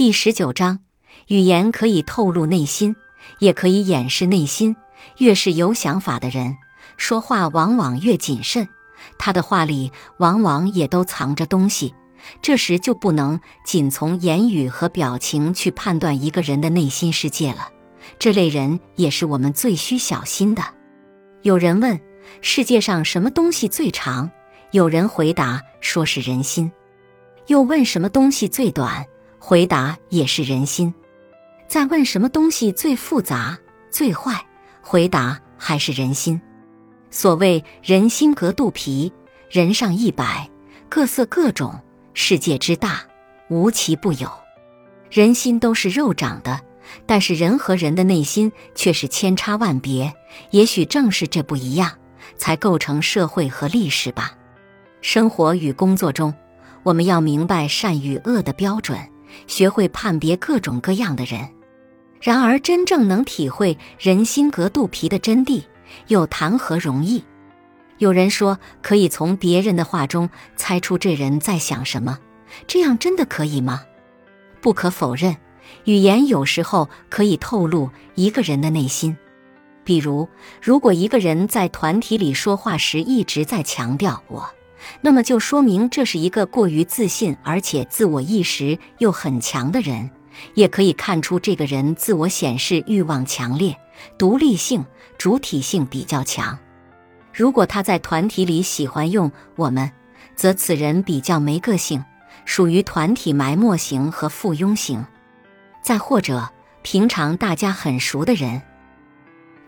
第十九章，语言可以透露内心，也可以掩饰内心。越是有想法的人，说话往往越谨慎，他的话里往往也都藏着东西。这时就不能仅从言语和表情去判断一个人的内心世界了。这类人也是我们最需小心的。有人问：世界上什么东西最长？有人回答说是人心。又问什么东西最短？回答也是人心。再问什么东西最复杂、最坏？回答还是人心。所谓人心隔肚皮，人上一百，各色各种。世界之大，无奇不有。人心都是肉长的，但是人和人的内心却是千差万别。也许正是这不一样，才构成社会和历史吧。生活与工作中，我们要明白善与恶的标准，学会判别各种各样的人。然而，真正能体会“人心隔肚皮”的真谛，又谈何容易？有人说可以从别人的话中猜出这人在想什么，这样真的可以吗？不可否认，语言有时候可以透露一个人的内心。比如，如果一个人在团体里说话时一直在强调我，那么就说明这是一个过于自信而且自我意识又很强的人。也可以看出这个人自我显示欲望强烈，独立性、主体性比较强。如果他在团体里喜欢用“我们”，则此人比较没个性，属于团体埋没型和附庸型。再或者，平常大家很熟的人，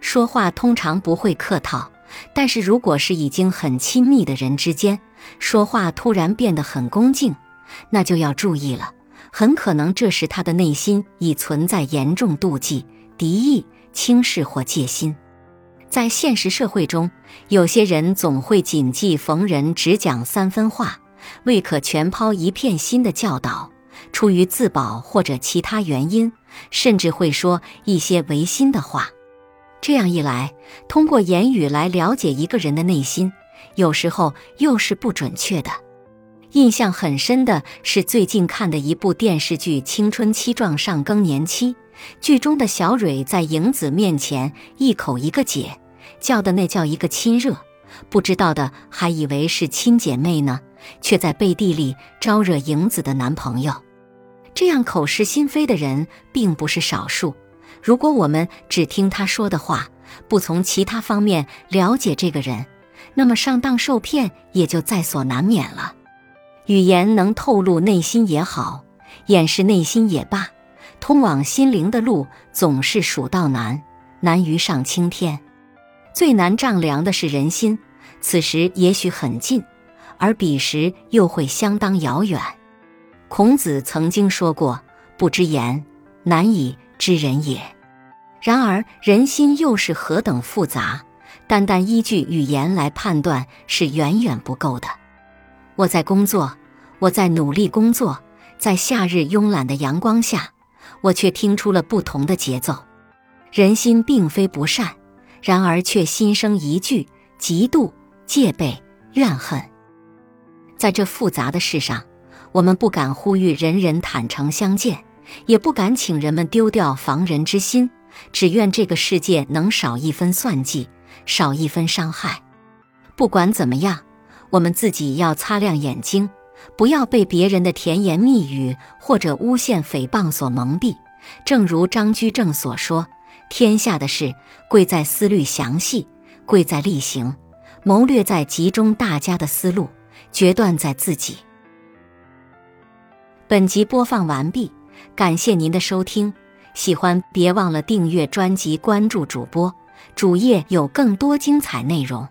说话通常不会客套；但是如果是已经很亲密的人之间，说话突然变得很恭敬，那就要注意了，很可能这时他的内心已存在严重妒忌、敌意、轻视或戒心。在现实社会中，有些人总会谨记“逢人只讲三分话，未可全抛一片心”的教导。出于自保或者其他原因，甚至会说一些违心的话。这样一来，通过言语来了解一个人的内心，有时候又是不准确的。印象很深的是最近看的一部电视剧《青春期撞上更年期》，剧中的小蕊在影子面前一口一个姐。叫的那叫一个亲热，不知道的还以为是亲姐妹呢，却在背地里招惹影子的男朋友。这样口是心非的人并不是少数。如果我们只听他说的话，不从其他方面了解这个人，那么上当受骗也就在所难免了。语言能透露内心也好，掩饰内心也罢，通往心灵的路总是蜀道难，难于上青天。最难丈量的是人心，此时也许很近，而彼时又会相当遥远。孔子曾经说过：“不知言，难以知人也。”然而人心又是何等复杂，单单依据语言来判断是远远不够的。我在工作，我在努力工作，在夏日慵懒的阳光下，我却听出了不同的节奏。人心并非不善。然而，却心生疑惧、嫉妒、戒备、怨恨。在这复杂的世上，我们不敢呼吁人人坦诚相见，也不敢请人们丢掉防人之心，只愿这个世界能少一分算计，少一分伤害。不管怎么样，我们自己要擦亮眼睛，不要被别人的甜言蜜语或者诬陷、诽谤所蒙蔽。正如张居正所说。天下的事，贵在思虑详细，贵在力行，谋略在集中大家的思路，决断在自己。本集播放完毕，感谢您的收听，喜欢别忘了订阅专辑，关注主播，主页有更多精彩内容。